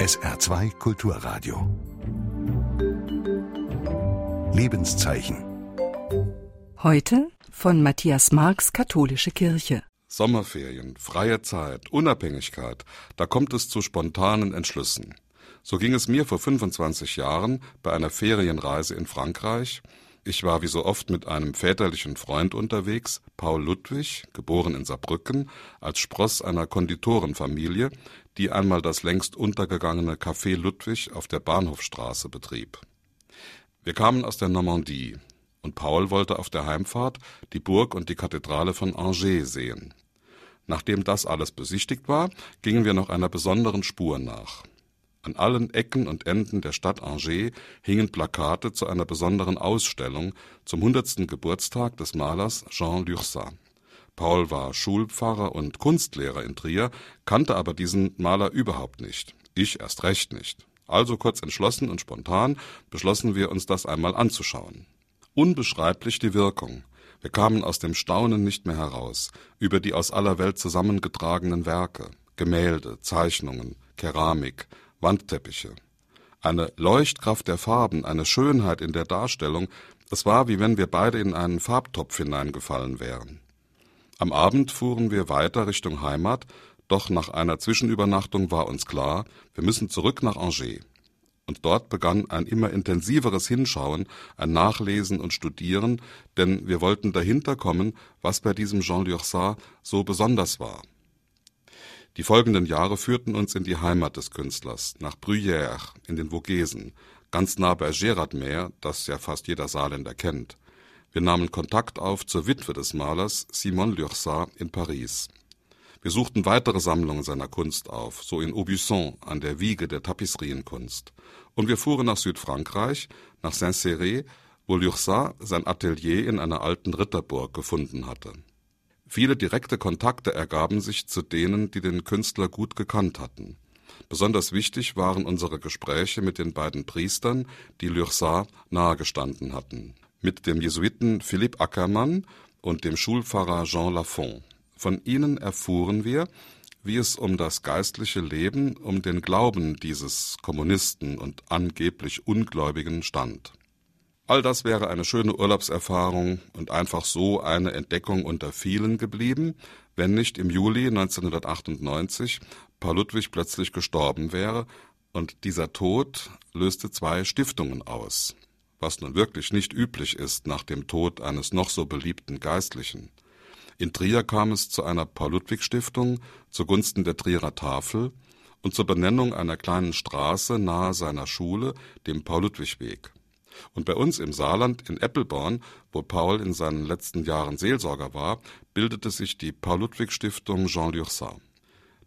SR2 Kulturradio. Lebenszeichen. Heute von Matthias Marx Katholische Kirche. Sommerferien, freie Zeit, Unabhängigkeit, da kommt es zu spontanen Entschlüssen. So ging es mir vor 25 Jahren bei einer Ferienreise in Frankreich. Ich war wie so oft mit einem väterlichen Freund unterwegs, Paul Ludwig, geboren in Saarbrücken, als Spross einer Konditorenfamilie, die einmal das längst untergegangene Café Ludwig auf der Bahnhofstraße betrieb. Wir kamen aus der Normandie, und Paul wollte auf der Heimfahrt die Burg und die Kathedrale von Angers sehen. Nachdem das alles besichtigt war, gingen wir noch einer besonderen Spur nach. An allen Ecken und Enden der Stadt Angers hingen Plakate zu einer besonderen Ausstellung zum 100. Geburtstag des Malers Jean Lurçat. Paul war Schulpfarrer und Kunstlehrer in Trier, kannte aber diesen Maler überhaupt nicht. Ich erst recht nicht. Also kurz entschlossen und spontan beschlossen wir uns das einmal anzuschauen. Unbeschreiblich die Wirkung. Wir kamen aus dem Staunen nicht mehr heraus über die aus aller Welt zusammengetragenen Werke, Gemälde, Zeichnungen, Keramik, Wandteppiche. Eine Leuchtkraft der Farben, eine Schönheit in der Darstellung, es war, wie wenn wir beide in einen Farbtopf hineingefallen wären. Am Abend fuhren wir weiter Richtung Heimat, doch nach einer Zwischenübernachtung war uns klar, wir müssen zurück nach Angers. Und dort begann ein immer intensiveres Hinschauen, ein Nachlesen und Studieren, denn wir wollten dahinter kommen, was bei diesem Jean Lurçat so besonders war. Die folgenden Jahre führten uns in die Heimat des Künstlers, nach Bruyères in den Vogesen, ganz nah bei Gérardmer, das ja fast jeder Saarländer kennt. Wir nahmen Kontakt auf zur Witwe des Malers Simone Lurçat in Paris. Wir suchten weitere Sammlungen seiner Kunst auf, so in Aubusson an der Wiege der Tapisserienkunst. Und wir fuhren nach Südfrankreich, nach Saint-Céré, wo Lurçat sein Atelier in einer alten Ritterburg gefunden hatte. Viele direkte Kontakte ergaben sich zu denen, die den Künstler gut gekannt hatten. Besonders wichtig waren unsere Gespräche mit den beiden Priestern, die Lurçat nahegestanden hatten mit dem Jesuiten Philipp Ackermann und dem Schulpfarrer Jean Lafont. Von ihnen erfuhren wir, wie es um das geistliche Leben, um den Glauben dieses Kommunisten und angeblich Ungläubigen stand. All das wäre eine schöne Urlaubserfahrung und einfach so eine Entdeckung unter vielen geblieben, wenn nicht im Juli 1998 Paul Ludwig plötzlich gestorben wäre, und dieser Tod löste zwei Stiftungen aus was nun wirklich nicht üblich ist nach dem Tod eines noch so beliebten Geistlichen. In Trier kam es zu einer Paul-Ludwig-Stiftung zugunsten der Trierer Tafel und zur Benennung einer kleinen Straße nahe seiner Schule, dem Paul-Ludwig-Weg. Und bei uns im Saarland in Eppelborn, wo Paul in seinen letzten Jahren Seelsorger war, bildete sich die Paul-Ludwig-Stiftung Jean Lurçat.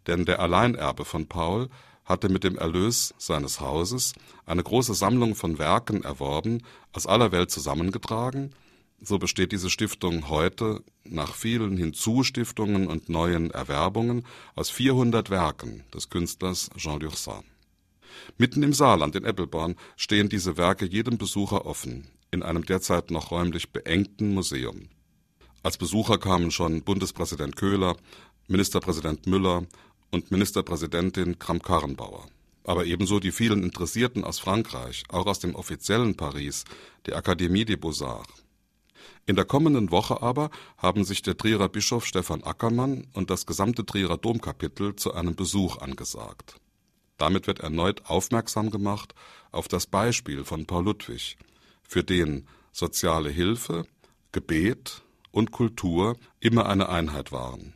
Denn der Alleinerbe von Paul hatte mit dem Erlös seines Hauses eine große Sammlung von Werken erworben, aus aller Welt zusammengetragen, so besteht diese Stiftung heute nach vielen Hinzustiftungen und neuen Erwerbungen aus 400 Werken des Künstlers Jean Lurçat. Mitten im Saarland in Eppelborn stehen diese Werke jedem Besucher offen, in einem derzeit noch räumlich beengten Museum. Als Besucher kamen schon Bundespräsident Köhler, Ministerpräsident Müller und Ministerpräsidentin Kramp-Karrenbauer. Aber ebenso die vielen Interessierten aus Frankreich, auch aus dem offiziellen Paris, der Akademie des Beaux-Arts. In der kommenden Woche aber haben sich der Trierer Bischof Stefan Ackermann und das gesamte Trierer Domkapitel zu einem Besuch angesagt. Damit wird erneut aufmerksam gemacht auf das Beispiel von Paul Ludwig, für den soziale Hilfe, Gebet und Kultur immer eine Einheit waren.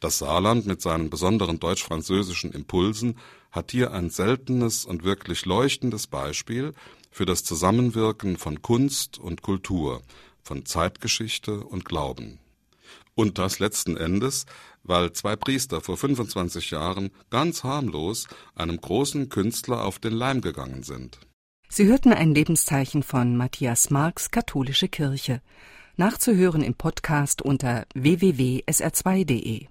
Das Saarland mit seinen besonderen deutsch-französischen Impulsen hat hier ein seltenes und wirklich leuchtendes Beispiel für das Zusammenwirken von Kunst und Kultur, von Zeitgeschichte und Glauben. Und das letzten Endes, weil zwei Priester vor 25 Jahren ganz harmlos einem großen Künstler auf den Leim gegangen sind. Sie hörten ein Lebenszeichen von Matthias Marx Katholische Kirche. Nachzuhören im Podcast unter www.sr2.de.